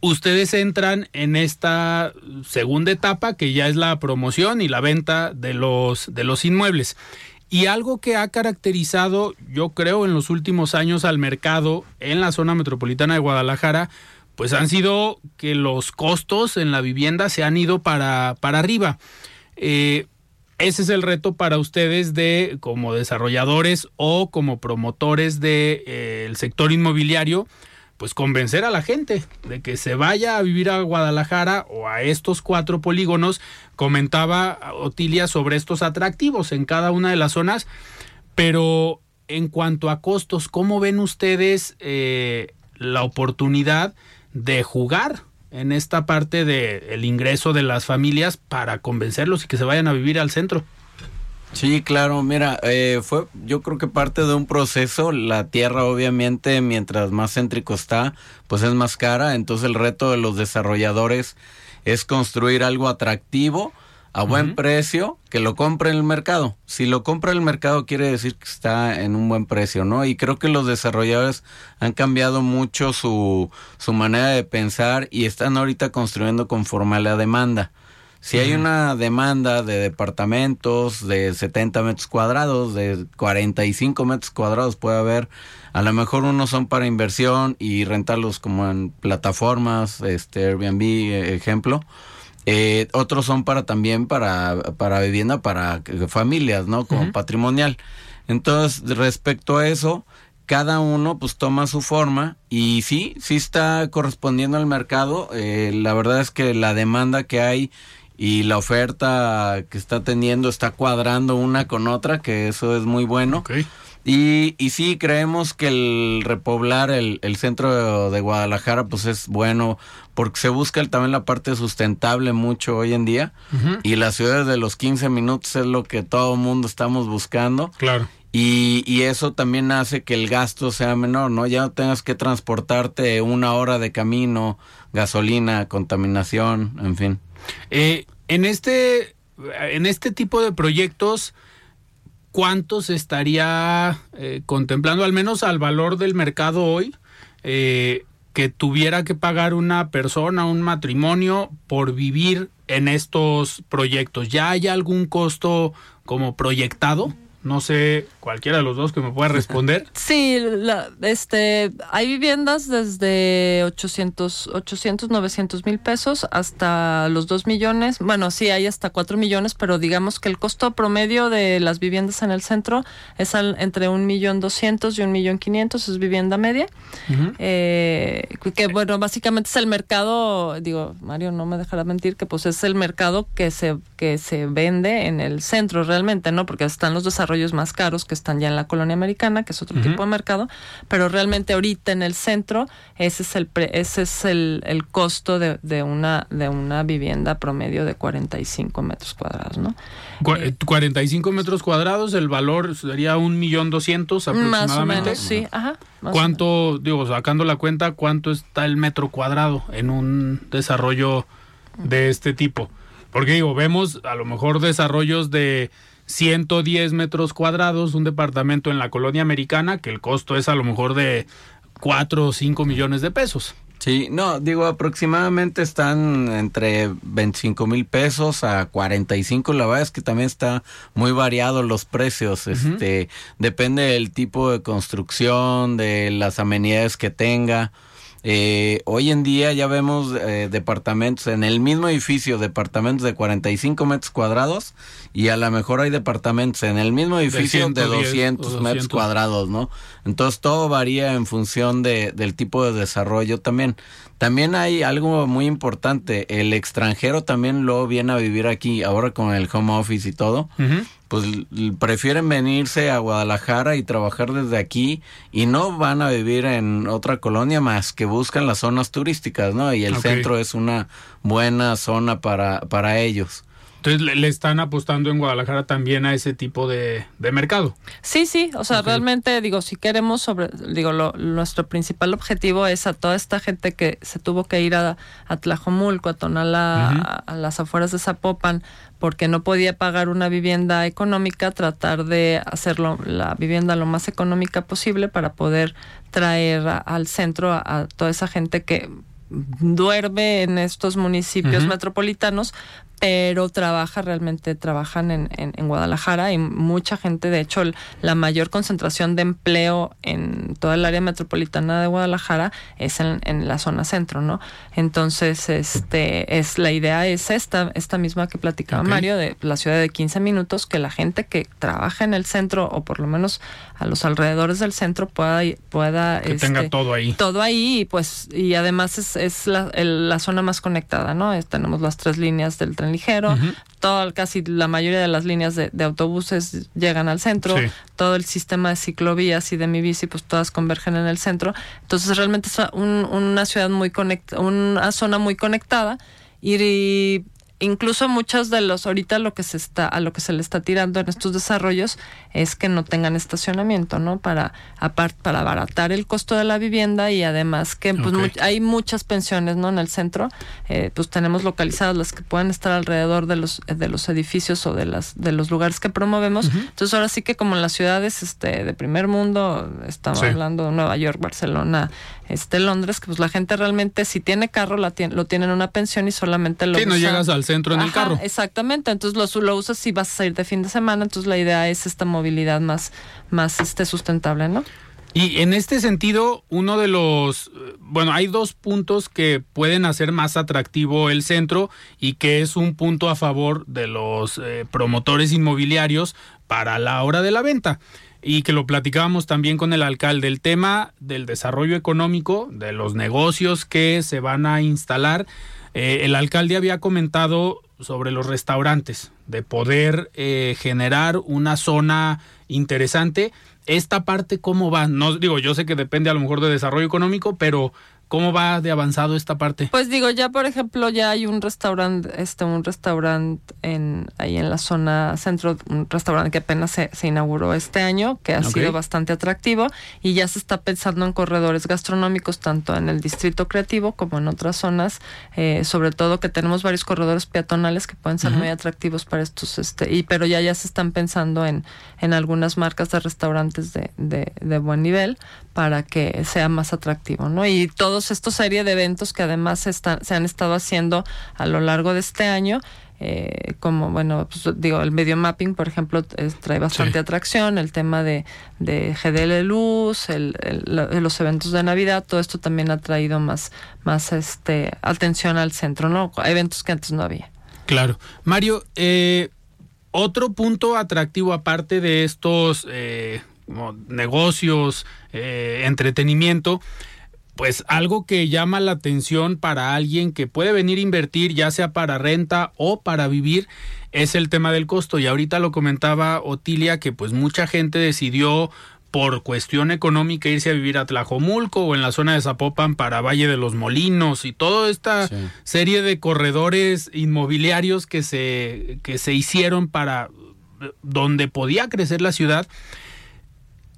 ustedes entran en esta segunda etapa que ya es la promoción y la venta de los, de los inmuebles. Y algo que ha caracterizado, yo creo, en los últimos años al mercado en la zona metropolitana de Guadalajara, pues han sido que los costos en la vivienda se han ido para, para arriba. Eh, ese es el reto para ustedes de como desarrolladores o como promotores del de, eh, sector inmobiliario, pues convencer a la gente de que se vaya a vivir a Guadalajara o a estos cuatro polígonos. Comentaba Otilia sobre estos atractivos en cada una de las zonas, pero en cuanto a costos, ¿cómo ven ustedes eh, la oportunidad de jugar en esta parte del el ingreso de las familias para convencerlos y que se vayan a vivir al centro. Sí, claro, mira, eh, fue yo creo que parte de un proceso, la tierra obviamente mientras más céntrico está, pues es más cara, entonces el reto de los desarrolladores es construir algo atractivo a buen precio que lo compre en el mercado. Si lo compra el mercado quiere decir que está en un buen precio, ¿no? Y creo que los desarrolladores han cambiado mucho su, su manera de pensar y están ahorita construyendo conforme a la demanda. Si hay una demanda de departamentos de 70 metros cuadrados, de 45 metros cuadrados puede haber, a lo mejor unos son para inversión y rentarlos como en plataformas, este Airbnb, eh, ejemplo. Eh, otros son para también para, para vivienda para familias, ¿no? Como patrimonial. Entonces, respecto a eso, cada uno pues toma su forma y sí, sí está correspondiendo al mercado. Eh, la verdad es que la demanda que hay y la oferta que está teniendo está cuadrando una con otra, que eso es muy bueno. Y, y sí, creemos que el repoblar el, el centro de, Guadalajara pues es bueno porque se busca también la parte sustentable mucho hoy en día y las ciudades de los 15 minutos es lo que todo mundo estamos buscando. Claro. Y, y eso también hace que el gasto sea menor, ¿no? Ya no tengas que transportarte una hora de camino, gasolina, contaminación, en fin. Eh, en este en este tipo de proyectos ¿cuánto se estaría eh, contemplando, al menos al valor del mercado hoy, eh, que tuviera que pagar una persona, un matrimonio, por vivir en estos proyectos? ¿Ya hay algún costo como proyectado? No sé, cualquiera de los dos que me pueda responder. Sí, la, este, hay viviendas desde 800, 800, 900 mil pesos hasta los 2 millones. Bueno, sí, hay hasta 4 millones, pero digamos que el costo promedio de las viviendas en el centro es entre un millón doscientos y un millón quinientos, es vivienda media. eh, que bueno, básicamente es el mercado, digo, Mario no me dejará mentir, que pues es el mercado que se, que se vende en el centro realmente, ¿no? Porque están los desarrollos más caros que están ya en la colonia americana, que es otro tipo de mercado, pero realmente ahorita en el centro ese es el ese es el, el costo de, de, una de una vivienda promedio de 45 metros cuadrados, ¿no? 45 eh, metros cuadrados, el valor sería un millón doscientos aproximadamente. Más o menos, sí, ajá. ¿Cuánto, digo, sacando la cuenta, cuánto está el metro cuadrado en un desarrollo de este tipo? Porque digo, vemos a lo mejor desarrollos de 110 metros cuadrados, un departamento en la colonia americana, que el costo es a lo mejor de 4 o 5 millones de pesos. Sí, no, digo, aproximadamente están entre 25 mil pesos a 45. La verdad es que también está muy variado los precios. Este, depende del tipo de construcción, de las amenidades que tenga. Eh, hoy en día ya vemos eh, departamentos en el mismo edificio, departamentos de 45 metros cuadrados y a lo mejor hay departamentos en el mismo edificio de, 200, metros cuadrados, ¿no? Entonces todo varía en función de, del tipo de desarrollo también. También hay algo muy importante, el extranjero también lo viene a vivir aquí, ahora con el home office y todo pues prefieren venirse a Guadalajara y trabajar desde aquí y no van a vivir en otra colonia más que buscan las zonas turísticas, ¿no? Y el centro es una buena zona para, para ellos. Entonces le, están apostando en Guadalajara también a ese tipo de, mercado. Sí, sí, o sea, realmente digo, si queremos sobre, digo, lo, nuestro principal objetivo es a toda esta gente que se tuvo que ir a, a Tlajomulco, a Tonalá, a, las afueras de Zapopan, porque no podía pagar una vivienda económica, tratar de hacerlo la vivienda lo más económica posible para poder traer al centro a, toda esa gente que duerme en estos municipios metropolitanos, pero trabaja realmente, trabajan en, en, Guadalajara y mucha gente, de hecho, la mayor concentración de empleo en toda el área metropolitana de Guadalajara es en, en, la zona centro, ¿no? Entonces, este, es la idea es esta, esta misma que platicaba Mario, de la ciudad de 15 minutos, que la gente que trabaja en el centro, o por lo menos a los alrededores del centro, pueda, pueda que tenga este, todo ahí. Todo ahí, y pues, y además es, es la, la, zona más conectada, ¿no? tenemos las tres líneas del tren ligero, casi la mayoría de las líneas de, autobuses llegan al centro, todo el sistema de ciclovías y de mi bici, pues todas convergen en el centro. Entonces realmente es una ciudad muy conectada, una zona muy conectada. Y incluso muchos de los ahorita lo que se está a lo que se le está tirando en estos desarrollos es que no tengan estacionamiento no para apart, para abaratar el costo de la vivienda y además que pues hay muchas pensiones no en el centro eh, pues tenemos localizadas las que pueden estar alrededor de los de los edificios o de las de los lugares que promovemos. Entonces ahora sí que como en las ciudades este de primer mundo estamos hablando de Nueva York Barcelona este Londres, que pues la gente realmente si tiene carro la lo tiene en una pensión y solamente lo Sí, no llegas al centro en el carro. Exactamente, entonces lo, lo usas si vas a salir de fin de semana, entonces la idea es esta movilidad más, más este, sustentable, ¿no? Y en este sentido, uno de los, bueno, hay dos puntos que pueden hacer más atractivo el centro y que es un punto a favor de los eh, promotores inmobiliarios para la hora de la venta y que lo platicábamos también con el alcalde, el tema del desarrollo económico, de los negocios que se van a instalar. Eh, el alcalde había comentado sobre los restaurantes, de poder eh, generar una zona interesante. Esta parte, ¿cómo va? No digo, yo sé que depende a lo mejor de desarrollo económico, pero ¿Cómo va de avanzado esta parte? Pues digo, ya por ejemplo, ya hay un restaurante, este, un restaurante en, ahí en la zona centro, un restaurante que apenas se, inauguró este año, que ha sido bastante atractivo, y ya se está pensando en corredores gastronómicos, tanto en el distrito creativo como en otras zonas, eh, sobre todo que tenemos varios corredores peatonales que pueden ser muy atractivos para estos, este, y pero ya ya se están pensando en, en algunas marcas de restaurantes de, de, de buen nivel para que sea más atractivo, ¿no? Y todos estos serie de eventos que además se, están, se han estado haciendo a lo largo de este año, eh, como, bueno, pues, digo, el medio mapping, por ejemplo, trae bastante atracción, el tema de, de GDL Luz, el, los eventos de Navidad, todo esto también ha traído más, más este, atención al centro, ¿no? Eventos que antes no había. Claro. Mario, eh, otro punto atractivo aparte de estos eh, negocios, entretenimiento, pues algo que llama la atención para alguien que puede venir a invertir, ya sea para renta o para vivir, es el tema del costo. Y ahorita lo comentaba Otilia que pues mucha gente decidió por cuestión económica irse a vivir a Tlajomulco o en la zona de Zapopan para Valle de los Molinos y toda esta serie de corredores inmobiliarios que se, que se hicieron para donde podía crecer la ciudad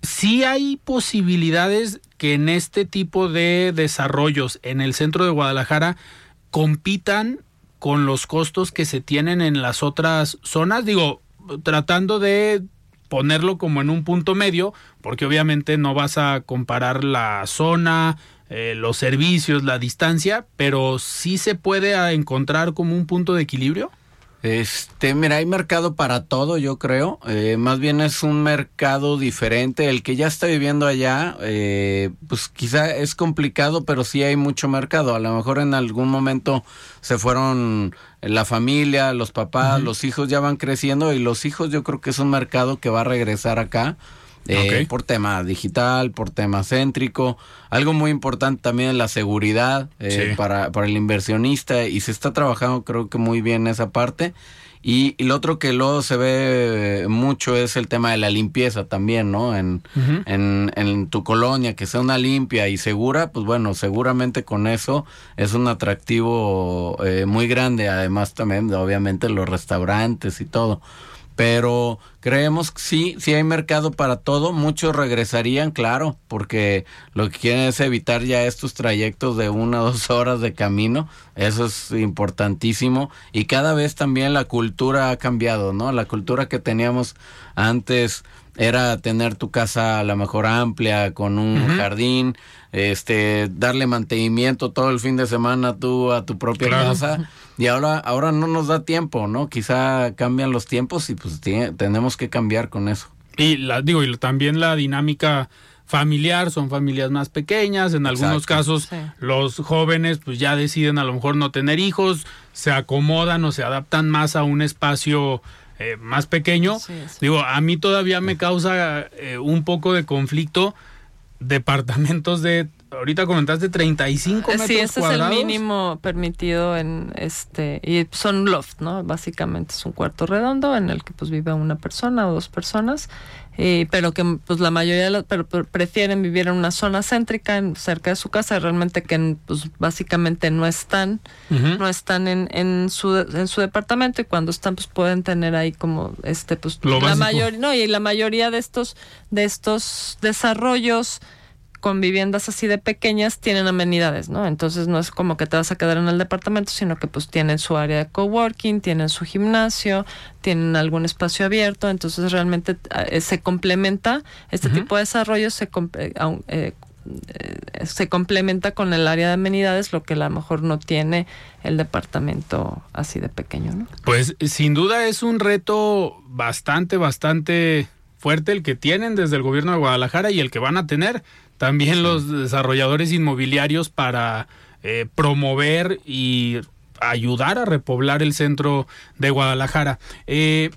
sí hay posibilidades que en este tipo de desarrollos en el centro de Guadalajara compitan con los costos que se tienen en las otras zonas, digo, tratando de ponerlo como en un punto medio, porque obviamente no vas a comparar la zona, eh, los servicios, la distancia, pero sí se puede encontrar como un punto de equilibrio. Este, mira, hay mercado para todo, yo creo. Eh, más bien es un mercado diferente. El que ya está viviendo allá, eh, pues quizá es complicado, pero sí hay mucho mercado. A lo mejor en algún momento se fueron la familia, los papás, los hijos ya van creciendo y los hijos yo creo que es un mercado que va a regresar acá eh, por tema digital, por tema céntrico. Algo muy importante también es la seguridad eh, para, para el inversionista y se está trabajando creo que muy bien esa parte. Y, y, lo otro que luego se ve mucho es el tema de la limpieza también, ¿no? En, en, en, tu colonia, que sea una limpia y segura, pues bueno, seguramente con eso es un atractivo eh, muy grande, además también, obviamente, los restaurantes y todo pero creemos que sí, sí hay mercado para todo, muchos regresarían, claro, porque lo que quieren es evitar ya estos trayectos de una o dos horas de camino, eso es importantísimo, y cada vez también la cultura ha cambiado, ¿no? La cultura que teníamos antes era tener tu casa a lo mejor amplia, con un jardín, este, darle mantenimiento todo el fin de semana tú a tu propia casa. Y ahora, ahora no nos da tiempo, ¿no? Quizá cambian los tiempos y pues tenemos que cambiar con eso. Y la, digo, y también la dinámica familiar, son familias más pequeñas, en algunos casos los jóvenes pues ya deciden a lo mejor no tener hijos, se acomodan o se adaptan más a un espacio eh, más pequeño. Digo, a mí todavía me causa eh, un poco de conflicto departamentos de ahorita comentaste 35 metros Sí, ese cuadrados. es el mínimo permitido en este y son loft, ¿no? Básicamente es un cuarto redondo en el que pues vive una persona o dos personas, eh, pero que pues la mayoría de los, pero, pero prefieren vivir en una zona céntrica, en, cerca de su casa, realmente que pues básicamente no están, no están en, en su en su departamento y cuando están pues pueden tener ahí como este pues Lo la mayoría no y la mayoría de estos de estos desarrollos con viviendas así de pequeñas tienen amenidades, ¿no? Entonces no es como que te vas a quedar en el departamento, sino que pues tienen su área de coworking, tienen su gimnasio, tienen algún espacio abierto, entonces realmente eh, se complementa este tipo de desarrollo se eh, eh, eh, se complementa con el área de amenidades, lo que a lo mejor no tiene el departamento así de pequeño, ¿no? Pues sin duda es un reto bastante, bastante fuerte el que tienen desde el gobierno de Guadalajara y el que van a tener también los desarrolladores inmobiliarios para eh, promover y ayudar a repoblar el centro de Guadalajara. Eh,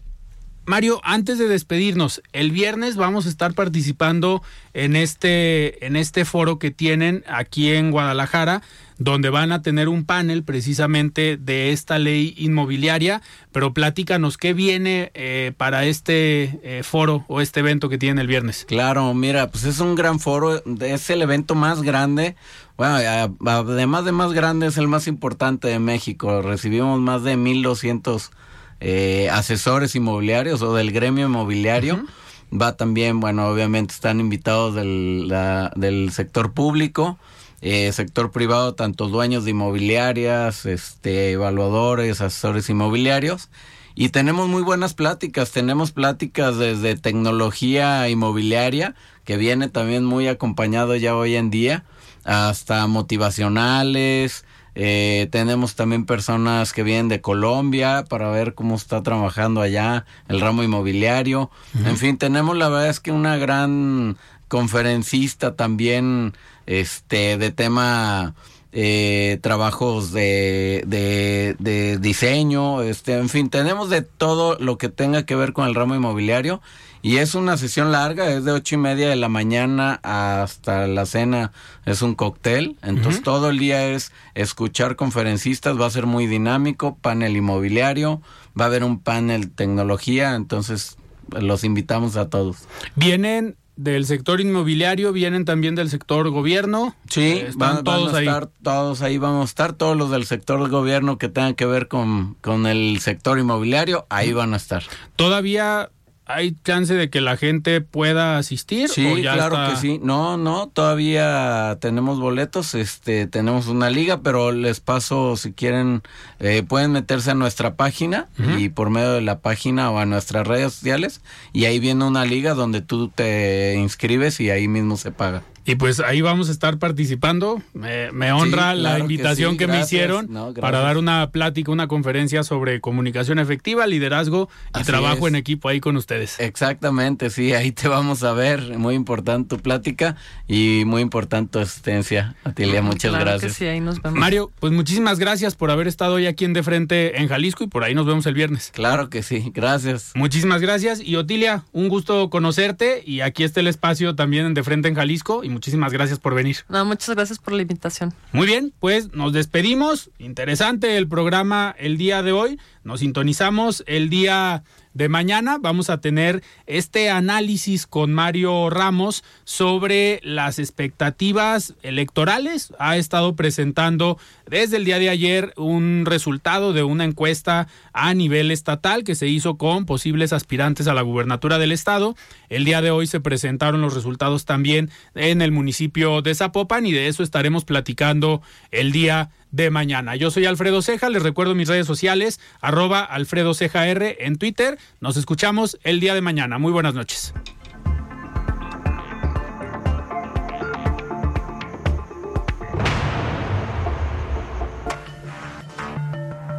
Mario, antes de despedirnos, el viernes vamos a estar participando en este, en este foro que tienen aquí en Guadalajara, donde van a tener un panel precisamente de esta ley inmobiliaria. Pero platícanos, ¿qué viene eh, para este eh, foro o este evento que tienen el viernes? Claro, mira, pues es un gran foro, es el evento más grande, bueno, además de más grande es el más importante de México, recibimos más de 1200 eh, asesores inmobiliarios o del gremio inmobiliario, va también, bueno, obviamente están invitados del, la- del sector público, eh, sector privado, tanto dueños de inmobiliarias, este, evaluadores, asesores inmobiliarios. Y tenemos muy buenas pláticas, tenemos pláticas desde tecnología inmobiliaria, que viene también muy acompañado ya hoy en día, hasta motivacionales, eh, tenemos también personas que vienen de Colombia para ver cómo está trabajando allá el ramo inmobiliario. En fin, tenemos la verdad es que una gran conferencista también este de tema eh, trabajos de, de, de diseño, este, en fin, tenemos de todo lo que tenga que ver con el ramo inmobiliario y es una sesión larga, es de ocho y media de la mañana hasta la cena, es un cóctel, entonces todo el día es escuchar conferencistas, va a ser muy dinámico, panel inmobiliario, va a haber un panel tecnología, entonces los invitamos a todos. Vienen del sector inmobiliario, vienen también del sector gobierno. Sí, Eh, están van, van todos a ahí. estar todos ahí, vamos a estar todos los del sector gobierno que tengan que ver con, con el sector inmobiliario, ahí van a estar. ¿Todavía hay chance de que la gente pueda asistir? Sí, o ya claro está- que sí. No, no, todavía tenemos boletos, este, tenemos una liga, pero les paso si quieren, eh, pueden meterse a nuestra página y por medio de la página o a nuestras redes sociales y ahí viene una liga donde tú te inscribes y ahí mismo se paga. Y pues ahí vamos a estar participando. Me, me honra Sí, la claro que invitación sí, que, me hicieron No, para dar una plática, una conferencia sobre comunicación efectiva, liderazgo y Así trabajo es. en equipo ahí con ustedes. Exactamente, sí, ahí te vamos a ver. Muy importante tu plática y muy importante tu asistencia, Atilia. Muchas Claro que gracias. sí, ahí nos vemos. Mario, pues muchísimas gracias por haber estado hoy aquí en De Frente en Jalisco y por ahí nos vemos el viernes. Claro que sí, gracias. Muchísimas gracias. Y Otilia, un gusto conocerte y aquí está el espacio también en De Frente en Jalisco y muchísimas gracias por venir. No, muchas gracias por la invitación. Muy bien, pues nos despedimos. Interesante el programa el día de hoy. Nos sintonizamos el día de mañana. Vamos a tener este análisis con Mario Ramos sobre las expectativas electorales. Ha estado presentando desde el día de ayer un resultado de una encuesta a nivel estatal que se hizo con posibles aspirantes a la gubernatura del estado. El día de hoy se presentaron los resultados también en el municipio de Zapopan y de eso estaremos platicando el día de mañana. Yo soy Alfredo Ceja, les recuerdo mis redes sociales, arroba Alfredo Ceja R en Twitter. Nos escuchamos el día de mañana. Muy buenas noches.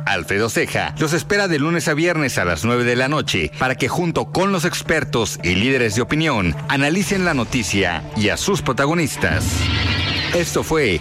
Alfredo Ceja los espera de lunes a viernes a las 9 de la noche para que junto con los expertos y líderes de opinión analicen la noticia y a sus protagonistas. Esto fue